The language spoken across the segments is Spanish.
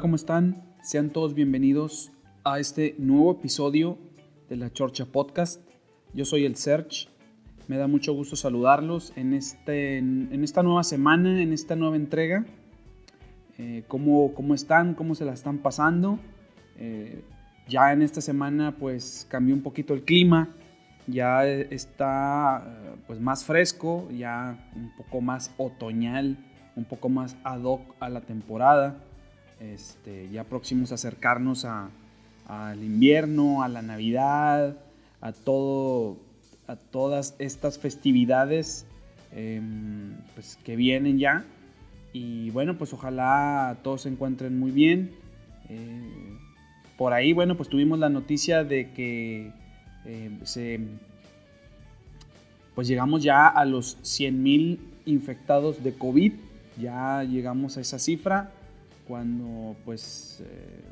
¿Cómo están? Sean todos bienvenidos a este nuevo episodio de la Chorcha Podcast. Yo soy el Serge. Me da mucho gusto saludarlos en, este, en esta nueva semana, en esta nueva entrega. Eh, ¿cómo, ¿cómo, están? ¿Cómo se la están pasando? Eh, ya en esta semana pues cambió un poquito el clima. Ya está eh, pues más fresco, ya un poco más otoñal, un poco más ad hoc a la temporada este, ya próximos a acercarnos al invierno, a la Navidad, a, todo, a todas estas festividades em, pues, que vienen ya. Y bueno, pues ojalá todos se encuentren muy bien. Eh, por ahí, bueno, pues tuvimos la noticia de que em, se, pues llegamos ya a los 100.000 infectados de COVID. Ya llegamos a esa cifra cuando pues eh,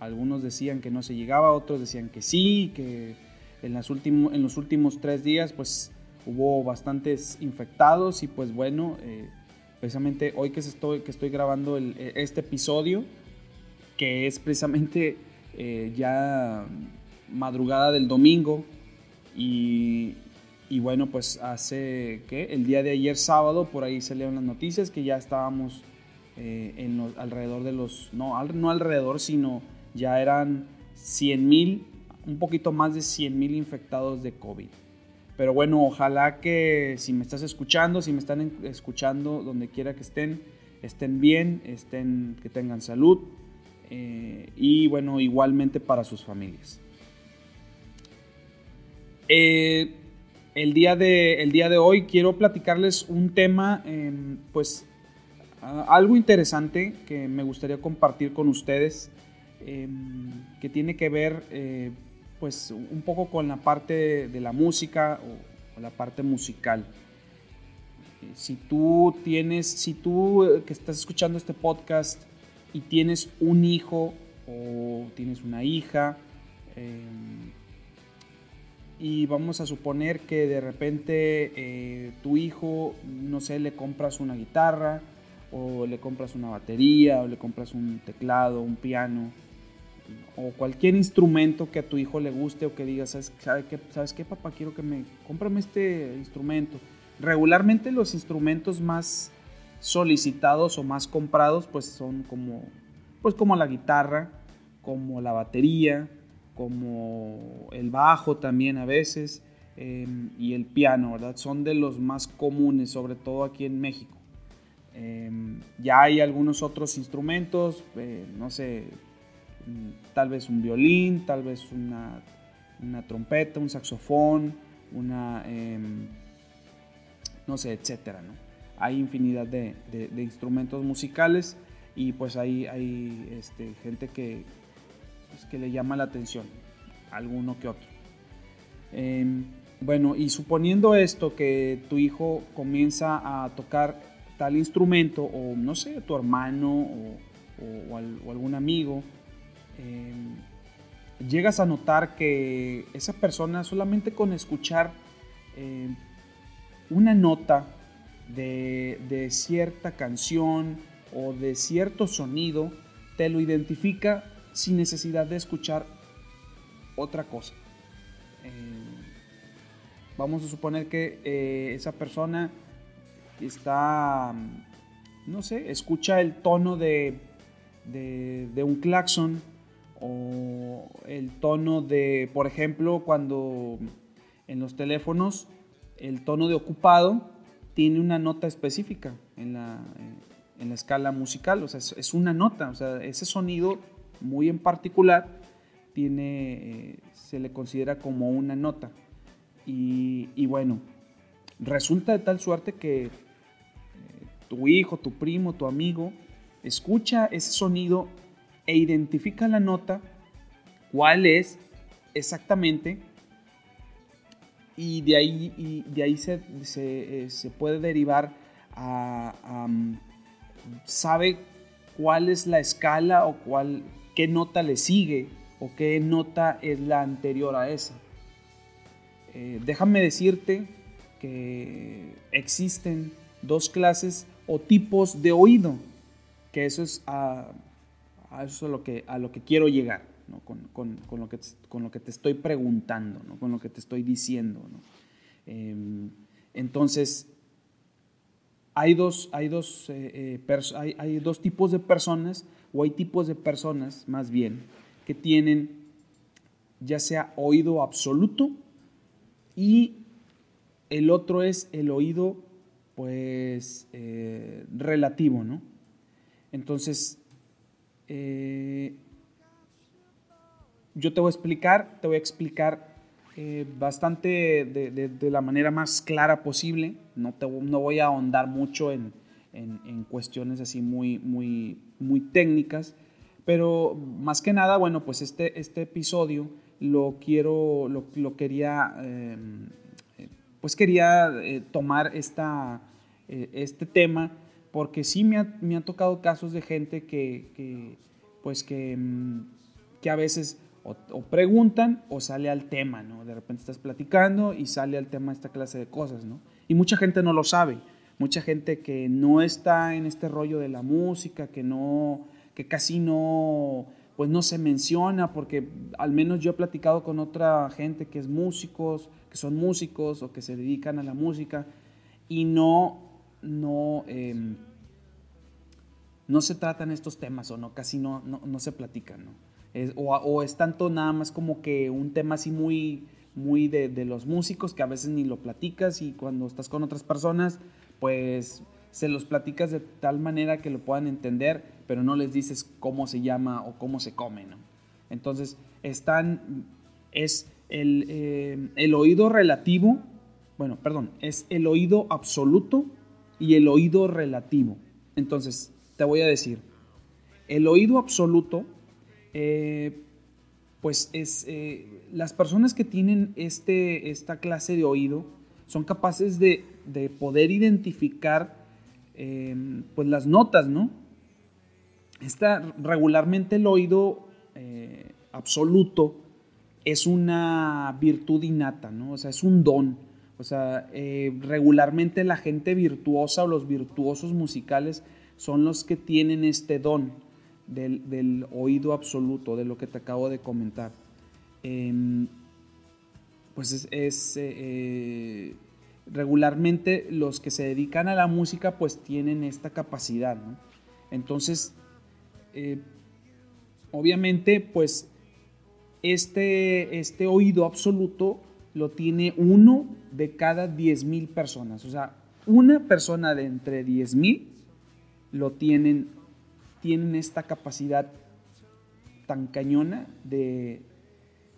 algunos decían que no se llegaba, otros decían que sí, que en, las en los últimos tres días pues hubo bastantes infectados y pues bueno, eh, precisamente hoy que estoy, que estoy grabando e, este episodio, que es precisamente eh, ya madrugada del domingo y, y bueno, pues hace que el día de ayer sábado por ahí salieron las noticias que ya estábamos eh, en alrededor de los, no, no alrededor, sino ya eran 100 mil, un poquito más de 100 mil infectados de COVID. Pero bueno, ojalá que si me estás escuchando, si me están escuchando donde quiera que estén, estén bien, estén, que tengan salud eh, y bueno, igualmente para sus familias. Eh, el, día de, el día de hoy quiero platicarles un tema, em, pues Ah, algo interesante que me gustaría compartir con ustedes, em, que tiene que ver eh, pues un poco con la parte de la música o, la parte musical. Eh, si tú tienes, si tú eh, que estás escuchando este podcast y tienes un hijo o tienes una hija, em, y vamos a suponer que de repente tu hijo, no sé, le compras una guitarra, o le compras una batería, o le compras un teclado, un piano, o cualquier instrumento que a tu hijo le guste o que digas, ¿sabes, qué, ¿sabes qué, papá? Quiero que me cómprame este instrumento. Regularmente los instrumentos más solicitados o más comprados pues son como, pues como la guitarra, como la batería, como el bajo también a veces em, y el piano, ¿verdad? Son de los más comunes, sobre todo aquí en México. Em, ya hay algunos otros instrumentos, eh, no sé, mm, tal vez un violín, tal vez una, trompeta, un saxofón, una, em, no sé, etcétera, Hay infinidad de, instrumentos musicales y pues hay, hay este, gente que, pues, que le llama la atención, alguno que otro. Em, bueno, y suponiendo esto, que tu hijo comienza a tocar tal instrumento, o no sé, tu hermano o, algún amigo, em, llegas a notar que esa persona solamente con escuchar em, una nota de, cierta canción o de cierto sonido, te lo identifica sin necesidad de escuchar otra cosa. Em, vamos a suponer que eh, esa persona está, no sé, escucha el tono de, de, un claxon o el tono de, por ejemplo, cuando en los teléfonos el tono de ocupado tiene una nota específica en la, en la escala musical, o sea, es, una nota, o sea, ese sonido muy en particular tiene, eh, se le considera como una nota. Y, bueno, resulta de tal suerte que eh, tu hijo, tu primo, tu amigo, escucha ese sonido e identifica la nota, cuál es exactamente, y de ahí, de ahí se, se, se puede derivar a, mm, sabe cuál es la escala o cuál, qué nota le sigue o qué nota es la anterior a esa. Eh, déjame decirte que existen dos clases o tipos de oído, que eso es a, eso lo, que, a lo que quiero llegar, con, lo que, con lo que te estoy preguntando, con lo que te estoy diciendo. Em, entonces, hay dos, hay, dos, eh, eh, hay, dos tipos de personas, o hay tipos de personas más bien, que tienen ya sea oído absoluto y el otro es el oído pues eh, relativo, ¿no? Entonces, yo te voy a explicar, te voy a explicar eh, bastante de, la manera más clara posible. No, te, no voy a ahondar mucho en, en, cuestiones así muy, muy, muy técnicas, pero más que nada, bueno, pues este, este episodio lo quiero, lo, lo quería, em, pues quería eh, tomar esta, eh, este tema porque sí me ha, me ha, tocado casos de gente que, que pues que, em, que a veces o, preguntan o sale al tema, ¿no? De repente estás platicando y sale al tema esta clase de cosas, ¿no? Y mucha gente no lo sabe, mucha gente que no está en este rollo de la música, que no, que casi no, pues no se menciona, porque al menos yo he platicado con otra gente que es músicos, que son músicos o que se dedican a la música y no, no, em, no se tratan estos temas o no, casi no, no, no se platican, ¿no? o, es tanto nada más como que un tema así muy, muy de, los músicos que a veces ni lo platicas y cuando estás con otras personas, pues se los platicas de tal manera que lo puedan entender, pero no les dices cómo se llama o cómo se come, ¿no? Entonces, están, es el, eh, el oído relativo, bueno, perdón, es el oído absoluto y el oído relativo. Entonces, te voy a decir, el oído absoluto eh, pues es, eh, las personas que tienen este, esta clase de oído son capaces de, poder identificar pues las notas, ¿no? Esta, regularmente el oído absoluto es una virtud innata, ¿no? O sea, es un don. O sea, regularmente la gente virtuosa o los virtuosos musicales son los que tienen este don del, oído absoluto, de lo que te acabo de comentar. Em, pues es, eh, eh, regularmente los que se dedican a la música pues tienen esta capacidad, Entonces, eh, obviamente pues este, este oído absoluto lo tiene uno de cada 10.000 personas. O sea, una persona de entre 10.000 lo tienen tienen esta capacidad tan cañona de,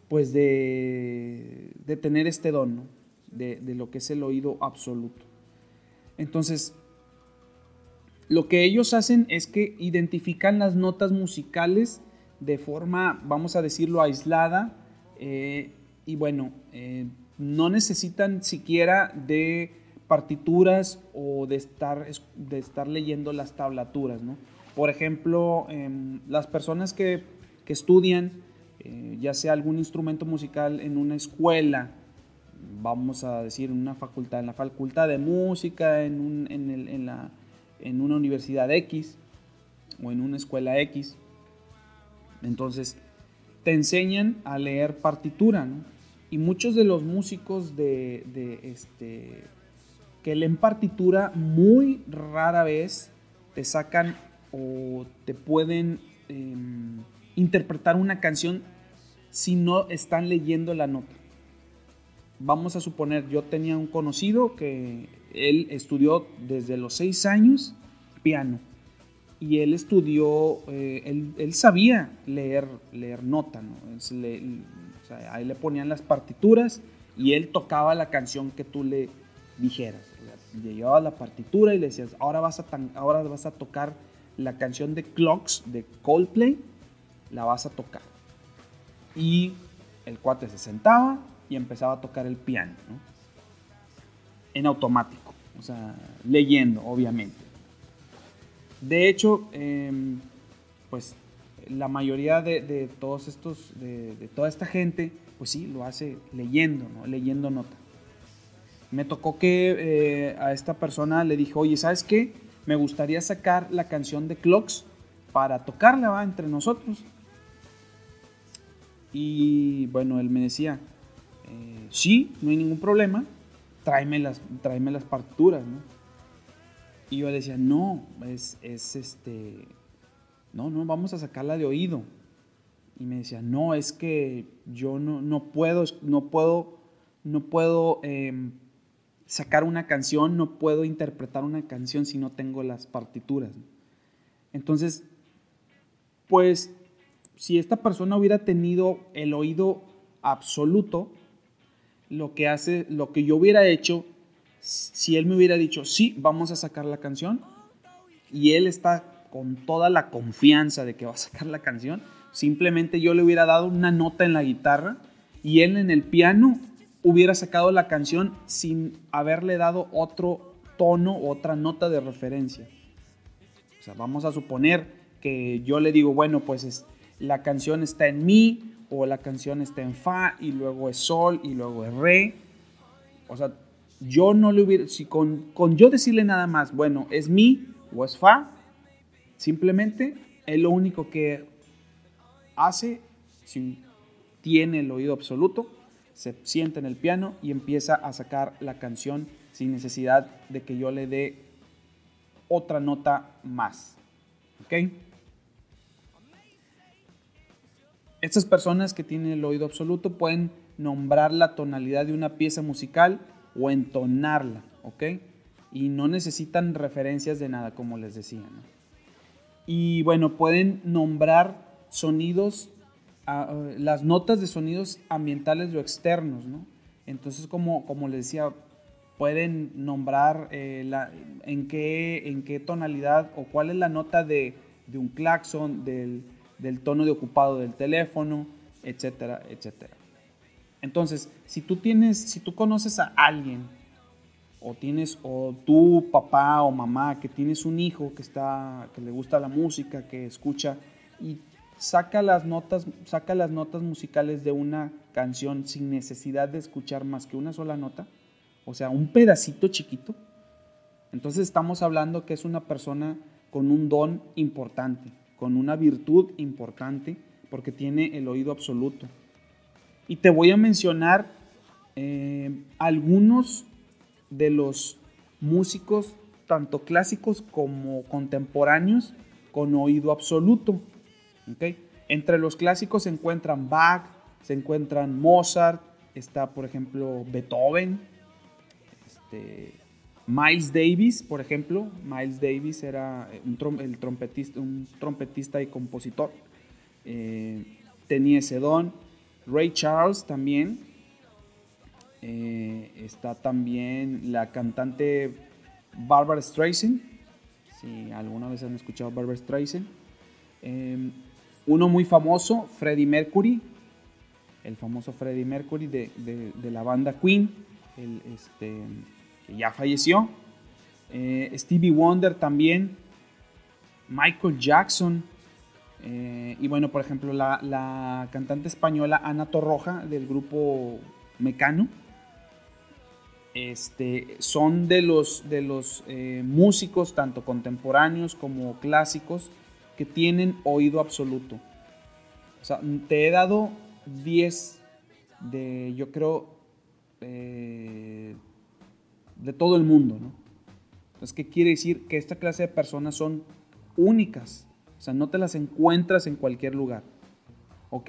pues de, de tener este don, de, lo que es el oído absoluto. Entonces, lo que ellos hacen es que identifican las notas musicales de forma, vamos a decirlo, aislada. Eh, y bueno, eh, no necesitan siquiera de partituras o de estar, de estar leyendo las tablaturas, ¿no? Por ejemplo, em, las personas que, estudian eh, ya sea algún instrumento musical en una escuela, vamos a decir en una facultad, en la facultad de música, en, en, la, en una universidad X o en una escuela X, entonces te enseñan a leer partitura, Y muchos de los músicos de, este, que leen partitura muy rara vez te sacan o te pueden em, interpretar una canción si no están leyendo la nota. Vamos a suponer, yo tenía un conocido que él estudió desde los seis años piano y él estudió, eh, él, sabía leer, leer nota, ¿no? ahí le ponían las partituras y él tocaba la canción que tú le dijeras. Le llevaba la partitura y le decías, ahora vas a, ahora vas a tocar la canción de Clocks de Coldplay, la vas a tocar. Y el cuate se sentaba y empezaba a tocar el piano, En automático, o sea, leyendo, obviamente. De hecho, em, pues la mayoría de, todos estos, de, toda esta gente, pues sí, lo hace leyendo, ¿no? Leyendo nota. Me tocó que eh, a esta persona le dije, oye, ¿sabes qué? Me gustaría sacar la canción de Clocks para tocarla. Entre nosotros. Y bueno, él me decía, eh, sí, no hay ningún problema, tráeme las, tráeme las partituras, ¿no? Y yo decía, no, es, es este, no, no, vamos a sacarla de oído. Y me decía, no, es que yo no, no puedo, no puedo, no puedo em, sacar una canción, no puedo interpretar una canción si no tengo las partituras. Entonces, pues, si esta persona hubiera tenido el oído absoluto, lo que hace, lo que yo hubiera hecho si él me hubiera dicho, sí, vamos a sacar la canción, y él está con toda la confianza de que va a sacar la canción, simplemente yo le hubiera dado una nota en la guitarra y él en el piano hubiera sacado la canción sin haberle dado otro tono, otra nota de referencia. O sea, vamos a suponer que yo le digo, bueno, pues es, la canción está en mi, o la canción está en fa, y luego es sol, y luego es re. O sea, yo no le hubiera, si con, con yo decirle nada más, bueno, es mi o es fa, simplemente es lo único que hace, si tiene el oído absoluto, se sienta en el piano y empieza a sacar la canción sin necesidad de que yo le dé otra nota más. ¿Ok? Estas personas que tienen el oído absoluto pueden nombrar la tonalidad de una pieza musical o entonarla, ¿ok? Y no necesitan referencias de nada, como les decía, ¿no? Y bueno, pueden nombrar sonidos, ah, las notas de sonidos ambientales o externos, ¿no? Entonces, como, como les decía, pueden nombrar eh, la, en, qué, en qué tonalidad o cuál es la nota de, de un claxon, del, del tono de ocupado del teléfono, etcétera, etcétera. Entonces, si tú tienes, si tú conoces a alguien, o tienes, o tu papá o mamá, que tienes un hijo que está, que le gusta la música, que escucha, y saca las notas, saca las notas musicales de una canción sin necesidad de escuchar más que una sola nota, o sea, un pedacito chiquito, entonces estamos hablando que es una persona con un don importante, con una virtud importante, porque tiene el oído absoluto. Y te voy a mencionar eh, algunos de los músicos, tanto clásicos como contemporáneos, con oído absoluto. Entre los clásicos se encuentran Bach, se encuentran Mozart, está por ejemplo Beethoven, este, Miles Davis, por ejemplo. Miles Davis era un, el trompetista, un trompetista y compositor. Eh, tenía ese. Ray Charles también. Eh, está también la cantante Barbara Streisand. Si alguna vez han escuchado Barbara Streisand. Em, uno muy famoso, Freddie Mercury. El famoso Freddie Mercury de, la banda Queen. este, que ya falleció. Eh, Stevie Wonder también. Michael Jackson. Eh, y bueno, por ejemplo, la, cantante española Ana Torroja del grupo Mecano. Este, son de los, de los eh, músicos, tanto contemporáneos como clásicos, que tienen oído absoluto. O sea, te he dado 10 de, yo creo, eh, de todo el mundo, ¿no? Entonces, ¿qué quiere decir? Que esta clase de personas son únicas o sea, no te las encuentras en cualquier lugar. ¿Ok?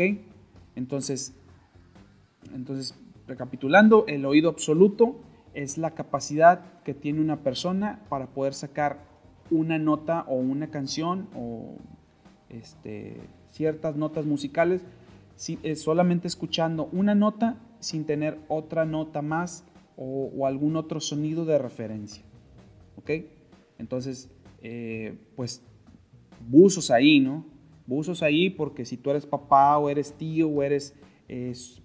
Entonces, entonces, recapitulando, el oído absoluto es la capacidad que tiene una persona para poder sacar una nota o una canción o este, ciertas notas musicales, si, solamente escuchando una nota sin tener otra nota más o, algún otro sonido de referencia. ¿Ok? Entonces, eh, pues, buzos ahí, ¿no? Buzos ahí porque si tú eres papá o eres tío o eres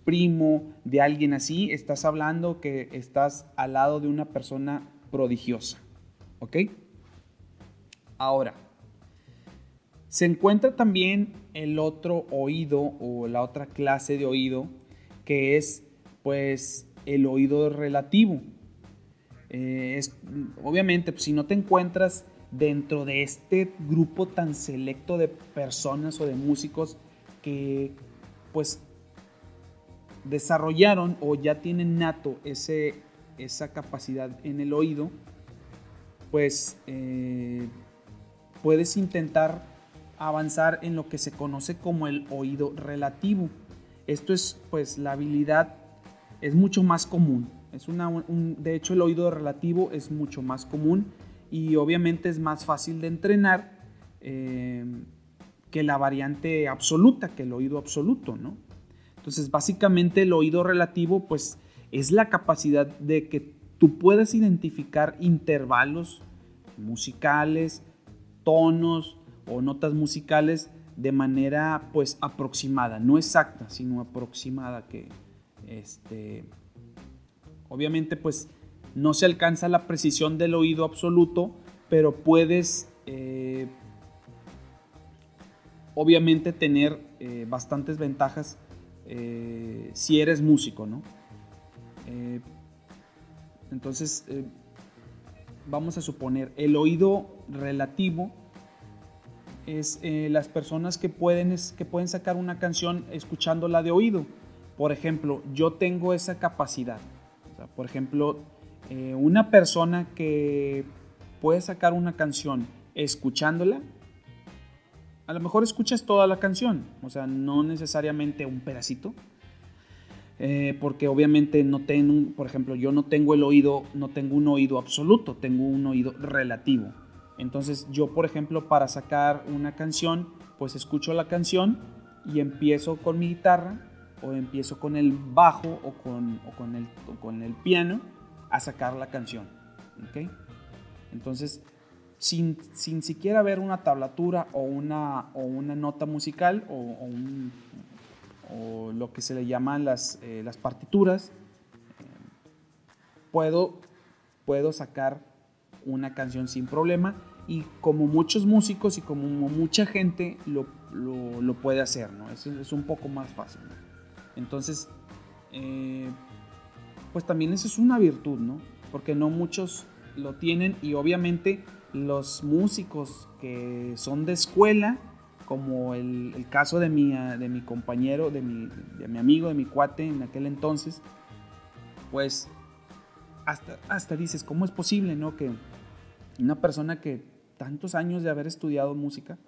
primo de alguien así, estás hablando que estás al lado de una persona prodigiosa. ¿Ok? Ahora, se encuentra también el otro oído o la otra clase de oído que es pues el oído relativo. Eh, obviamente, pues, si no te encuentras dentro de este grupo tan selecto de personas o de músicos que pues desarrollaron o ya tienen nato ese, esa capacidad en el oído, pues eh, puedes intentar avanzar en lo que se conoce como el oído relativo. Esto es pues la habilidad, es mucho más común. Es una, de hecho el oído relativo es mucho más común y obviamente es más fácil de entrenar eh, que la variante absoluta, que el oído absoluto, ¿no? Entonces, básicamente el oído relativo, pues, es la capacidad de que tú puedas identificar intervalos musicales, tonos o notas musicales de manera, pues, aproximada, no exacta, sino aproximada, que, este, obviamente, pues, no se alcanza la precisión del oído absoluto, pero puedes, eh, obviamente, tener eh, bastantes ventajas eh, si eres músico, ¿no? Entonces, vamos a suponer, el oído relativo es las personas que pueden, que pueden sacar una canción escuchándola de oído. Por ejemplo, yo tengo esa capacidad. por ejemplo, una persona que puede sacar una canción escuchándola, a lo mejor escuchas toda la canción, o sea, no necesariamente un pedacito, eh, porque obviamente no tengo, por ejemplo, yo no tengo el oído, no tengo un oído absoluto, tengo un oído relativo. Entonces yo, por ejemplo, para sacar una canción, pues escucho la canción y empiezo con mi guitarra o empiezo con el bajo o con, con, el, con el piano a sacar la canción. ¿okay? Entonces sin, sin siquiera ver una tablatura o una, o una nota musical o, o, lo que se le llaman las, eh, las partituras, eh, puedo, puedo sacar una canción sin problema y como muchos músicos y como mucha gente lo, lo, puede hacer, ¿no? Es, es, un poco más fácil. Entonces, eh, pues también eso es una virtud, ¿no? Porque no muchos lo tienen y obviamente los músicos que son de escuela, como el, caso de mi, de mi compañero, de mi, de mi, amigo, de mi cuate en aquel entonces, pues hasta, hasta dices, ¿cómo es posible no? que una persona que tantos años de haber estudiado música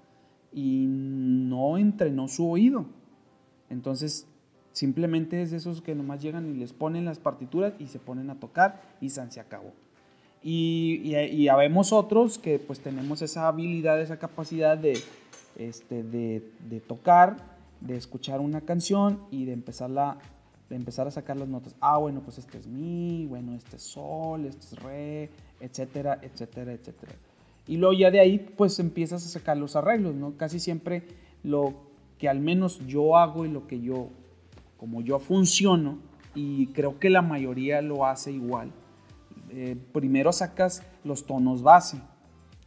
y no entrenó su oído? Entonces, simplemente es de esos que nomás llegan y les ponen las partituras y se ponen a tocar y se acabó. Y, y, habemos otros que pues tenemos esa habilidad, esa capacidad de, este, de, de, tocar, de escuchar una canción y de, empezarla, de empezar a sacar las notas. Ah, bueno, pues este es mi, bueno, este es sol, este es re, etcétera, etcétera, etcétera. Y luego ya de ahí pues empiezas a sacar los arreglos, ¿no? Casi siempre lo que al menos yo hago y lo que yo, como yo funciono, y creo que la mayoría lo hace igual, eh, primero sacas los tonos base,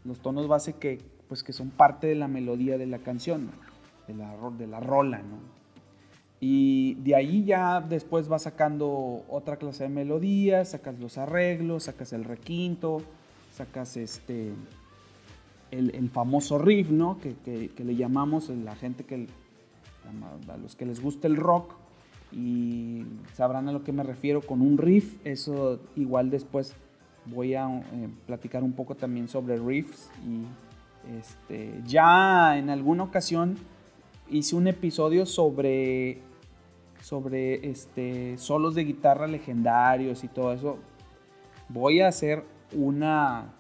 los tonos base que, pues, que son parte de la melodía de la canción, de, la, de la rola, ¿no? Y de ahí ya después vas sacando otra clase de melodías, sacas los arreglos, sacas el requinto, sacas este, el, famoso riff, ¿no? Que, que, le llamamos la gente que, a los que les gusta el rock, y sabrán a lo que me refiero con un riff. Eso igual después voy a eh, platicar un poco también sobre riffs y este, ya en alguna ocasión hice un episodio sobre sobre este solos de guitarra legendarios y todo eso. Voy a hacer una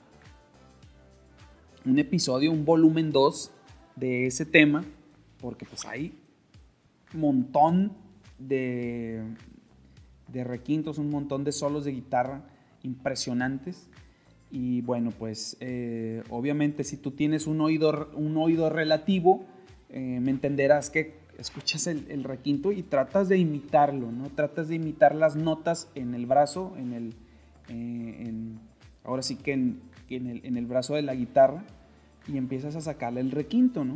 un episodio, un volumen 2 de ese tema, porque pues hay montón de, de requintos, un montón de solos de guitarra impresionantes. Y bueno, pues eh, obviamente si tú tienes un oído, un oído relativo, eh, me entenderás que escuchas el, requinto y tratas de imitarlo, ¿no? Tratas de imitar las notas en el brazo, en el, eh, ahora sí que en, el, brazo de la guitarra y empiezas a sacarle el requinto, ¿no?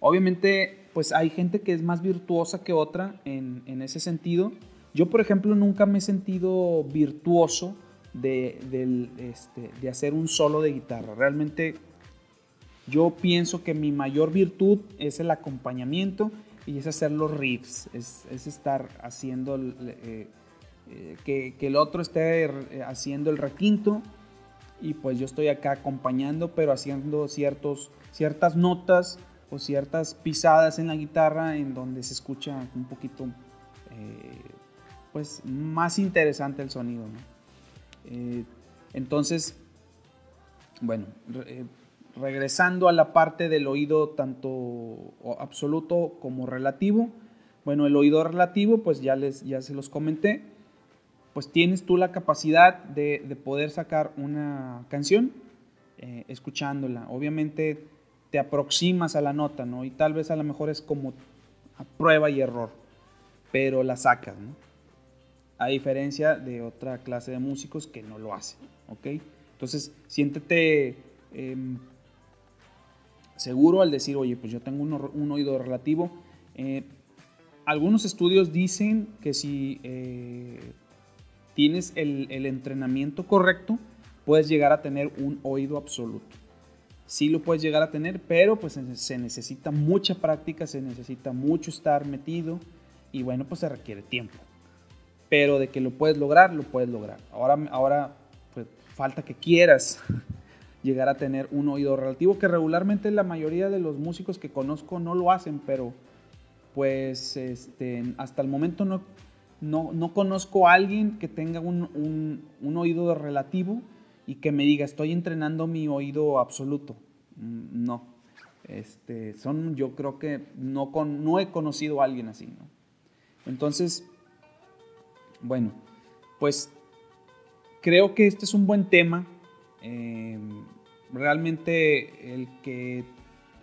Obviamente, pues hay gente que es más virtuosa que otra en, ese sentido. Yo, por ejemplo, nunca me he sentido virtuoso de, este, de hacer un solo de guitarra. Realmente yo pienso que mi mayor virtud es el acompañamiento y es hacer los riffs, es, estar haciendo, eh, eh, que, el otro esté haciendo el requinto y pues yo estoy acá acompañando, pero haciendo ciertos, ciertas notas ciertas pisadas en la guitarra en donde se escucha un poquito pues más interesante el sonido. entonces, bueno, regresando a la parte del oído tanto absoluto como relativo. Bueno, el oído relativo, pues ya, les, ya se los comenté, pues tienes tú la capacidad de, poder sacar una canción eh, escuchándola. Obviamente te aproximas a la nota, ¿no? Y tal vez a lo mejor es como a prueba y error, pero la sacas, ¿no? A diferencia de otra clase de músicos que no lo hacen, ¿ok? Entonces, siéntete em, seguro al decir, oye, pues yo tengo un, oído relativo. Eh, algunos estudios dicen que si eh, tienes el, entrenamiento correcto, puedes llegar a tener un oído absoluto. Sí lo puedes llegar a tener, pero pues se necesita mucha práctica, se necesita mucho estar metido y bueno, pues se requiere tiempo. Pero de que lo puedes lograr, lo puedes lograr. Ahora, ahora pues falta que quieras llegar a tener un oído relativo, que regularmente la mayoría de los músicos que conozco no lo hacen, pero pues este, hasta el momento no, no, conozco a alguien que tenga un, oído relativo y que me diga, estoy entrenando mi oído absoluto. Mm, no. Este, son, yo creo que no, con, no he conocido a alguien así. Entonces, bueno, pues creo que este es un buen tema. Eh, realmente el que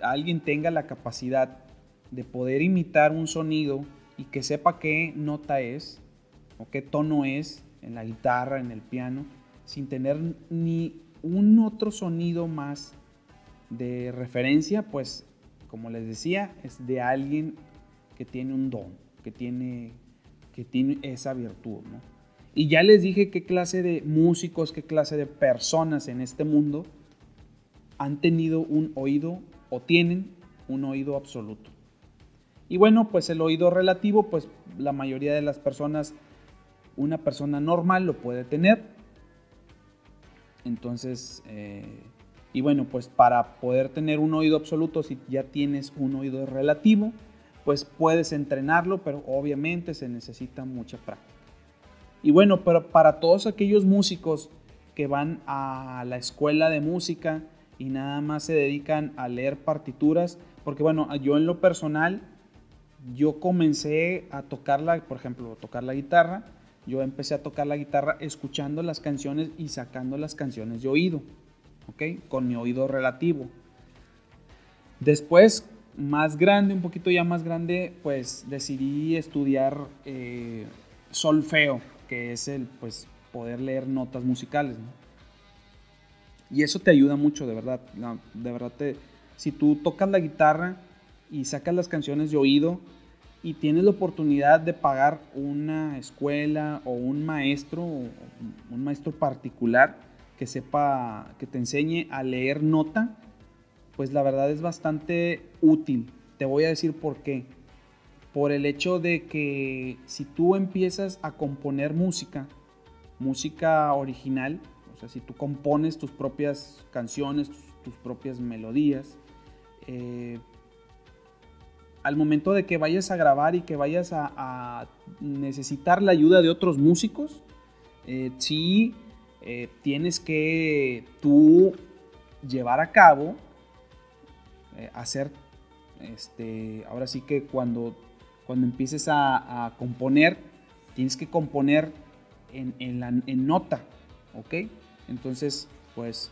alguien tenga la capacidad de poder imitar un sonido y que sepa qué nota es o qué tono es en la guitarra, en el piano, sin tener ni un otro sonido más de referencia, pues como les decía, es de alguien que tiene un don, que tiene, que tiene esa virtud. Y ya les dije qué clase de músicos, qué clase de personas en este mundo han tenido un oído o tienen un oído absoluto. Y bueno, pues el oído relativo, pues la mayoría de las personas, una persona normal lo puede tener. Entonces, eh, y bueno, pues para poder tener un oído absoluto, si ya tienes un oído relativo, pues puedes entrenarlo, pero obviamente se necesita mucha práctica. Y bueno, pero para todos aquellos músicos que van a la escuela de música, y nada más se dedican a leer partituras, porque bueno, yo en lo personal, yo comencé a tocarla, por ejemplo, tocar la guitarra, yo empecé a tocar la guitarra escuchando las canciones y sacando las canciones de oído, ¿ok? Con mi oído relativo. Después, más grande, un poquito ya más grande, pues decidí estudiar eh, solfeo, que es el, pues, poder leer notas musicales. Y eso te ayuda mucho, de verdad. de verdad, te, si tú tocas la guitarra y sacas las canciones de oído y tienes la oportunidad de pagar una escuela o un maestro, un maestro particular que sepa, que te enseñe a leer nota, pues la verdad es bastante útil. Te voy a decir por qué. Por el hecho de que si tú empiezas a componer música, música original, sea, si tú compones tus propias canciones, tus, propias melodías, eh, al momento de que vayas a grabar y que vayas a, necesitar la ayuda de otros músicos, eh, sí eh, tienes que tú llevar a cabo, eh, hacer, este, ahora sí que cuando, cuando empieces a, componer, tienes que componer en, en, nota, ¿ok? Entonces, pues,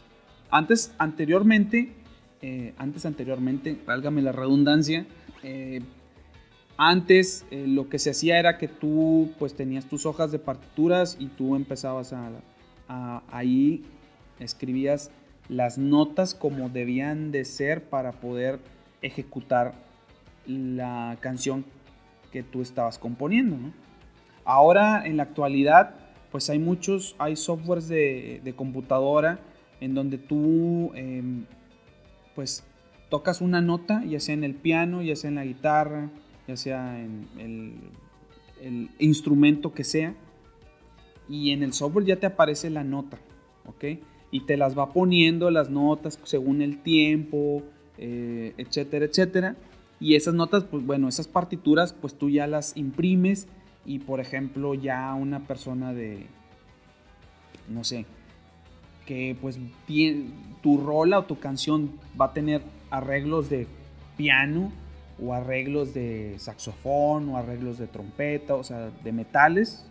antes, anteriormente, eh, antes, anteriormente, válgame la redundancia, eh, antes lo que se hacía era que tú pues tenías tus hojas de partituras y tú empezabas a, a ahí escribías las notas como debían de ser para poder ejecutar la canción que tú estabas componiendo. Ahora, en la actualidad, pues hay muchos, hay softwares de, computadora en donde tú, em, pues, tocas una nota, ya sea en el piano, ya sea en la guitarra, ya sea en el, instrumento que sea, y en el software ya te aparece la nota, ¿ok? y te las va poniendo las notas según el tiempo, eh, etcétera, etcétera. Y esas notas, pues bueno, esas partituras, pues tú ya las imprimes y por ejemplo ya una persona de, no sé, que pues tu rola o tu canción va a tener arreglos de piano o arreglos de saxofón o arreglos de trompeta, o sea, de metales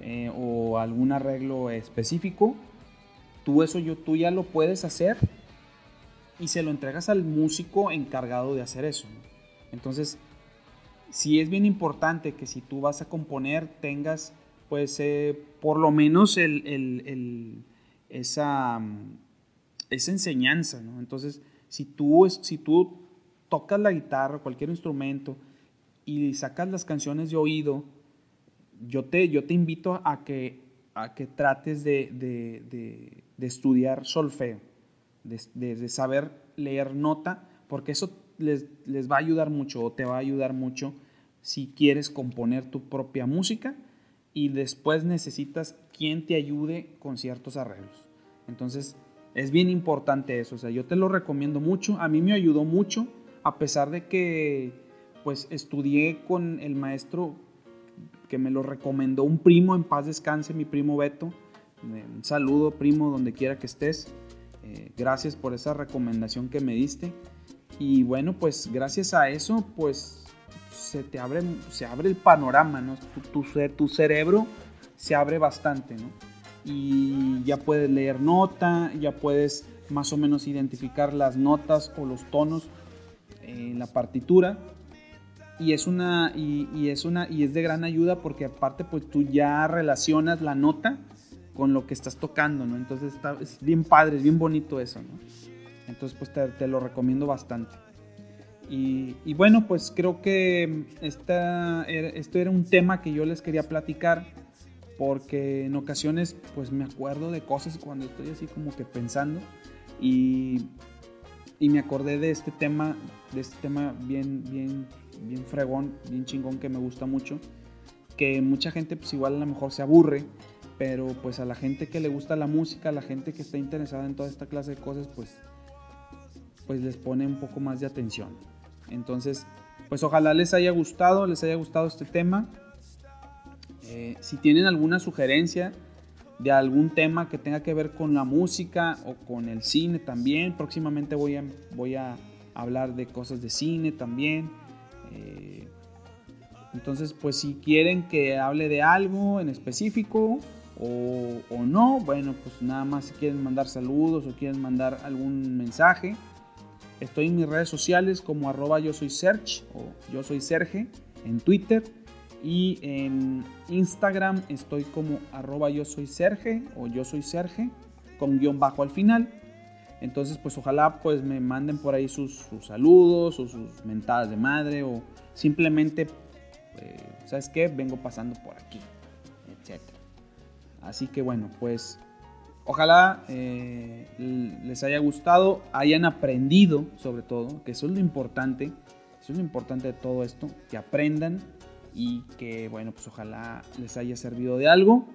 eh, o algún arreglo específico tú eso yo, tú ya lo puedes hacer y se lo entregas al músico encargado de hacer eso. Entonces, sí es bien importante que si tú vas a componer tengas pues eh, por lo menos el, esa, esa enseñanza. Entonces, si tú, si tú tocas la guitarra, cualquier instrumento, y sacas las canciones de oído, yo te, yo te invito a que, a que trates de de estudiar solfeo, de, saber leer nota, porque eso les, les, va a ayudar mucho o te va a ayudar mucho si quieres componer tu propia música y después necesitas quien te ayude con ciertos arreglos. Entonces, es bien importante eso, o sea, yo te lo recomiendo mucho, a mí me ayudó mucho, a pesar de que pues estudié con el maestro que me lo recomendó un primo en paz descanse, mi primo Beto, un saludo, primo, donde quiera que estés. Eh, gracias por esa recomendación que me diste. Y bueno, pues gracias a eso, pues se te abre, se abre el panorama, ¿no? Tu, tu, cerebro se abre bastante, ¿no? Y ya puedes leer nota, ya puedes más o menos identificar las notas o los tonos en la partitura. Y es una, y, es una, y es de gran ayuda porque aparte pues tú ya relacionas la nota con lo que estás tocando, ¿no? Entonces está, es bien padre, es bien bonito eso. Entonces pues te, lo recomiendo bastante. Y, bueno, pues creo que esta, esto era un tema que yo les quería platicar porque en ocasiones pues me acuerdo de cosas cuando estoy así como que pensando y, y me acordé de este tema, de este tema bien, bien, bien fregón, bien chingón que me gusta mucho, que mucha gente pues igual a lo mejor se aburre pero pues a la gente que le gusta la música, a la gente que está interesada en toda esta clase de cosas, pues, pues les pone un poco más de atención. Entonces, pues ojalá les haya gustado, les haya gustado este tema. Eh, si tienen alguna sugerencia de algún tema que tenga que ver con la música o con el cine también, próximamente voy a, hablar de cosas de cine también. Eh, entonces, pues si quieren que hable de algo en específico, o, no, bueno, pues nada más si quieren mandar saludos o quieren mandar algún mensaje. Estoy en mis redes sociales como arroba yo soy Serge o yo soy Serge en Twitter y en Instagram estoy como arroba yo soy Serge o yo soy Serge con guion bajo al final. Entonces pues ojalá pues me manden por ahí sus, saludos o sus mentadas de madre o simplemente, eh, ¿sabes qué? Vengo pasando por aquí, etcétera. Así que bueno, pues ojalá eh, les haya gustado, hayan aprendido sobre todo, que eso es lo importante, eso es lo importante de todo esto, que aprendan y que bueno, pues ojalá les haya servido de algo.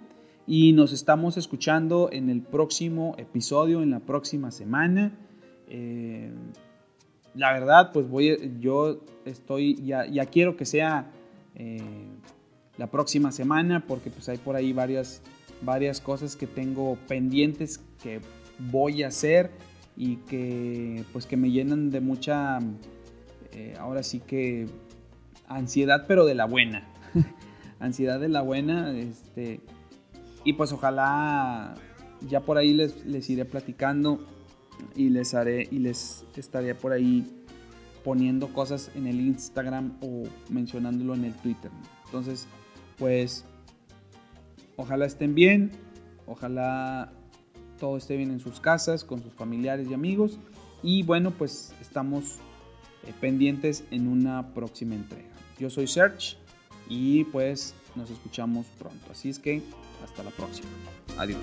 Y nos estamos escuchando en el próximo episodio, en la próxima semana. Eh, la verdad, pues voy, yo estoy, ya, quiero que sea eh, la próxima semana porque pues hay por ahí varias varias cosas que tengo pendientes que voy a hacer y que pues que me llenan de mucha, eh, ahora sí que ansiedad, pero de la buena. ansiedad de la buena, este, y pues ojalá ya por ahí les, les iré platicando y les haré y les estaré por ahí poniendo cosas en el Instagram o mencionándolo en el Twitter. Entonces, pues ojalá estén bien, ojalá todo esté bien en sus casas, con sus familiares y amigos. Y bueno, pues estamos eh, pendientes en una próxima entrega. Yo soy Serge y pues nos escuchamos pronto. Así es que hasta la próxima. Adiós.